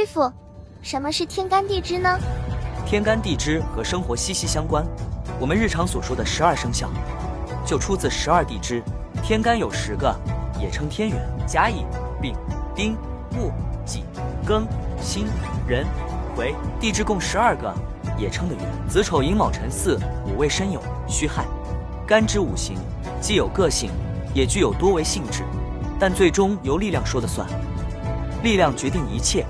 师傅什么是天干地支呢？天干地支和生活息息相关。我们日常所说的十二生肖就出自十二地支。天干有十个也称天元甲乙丙丁戊己庚辛壬癸地支共十二个也称的元。子丑寅卯辰巳午未申酉戌亥。干支五行既有个性也具有多维性质但最终由力量说的算。力量决定一切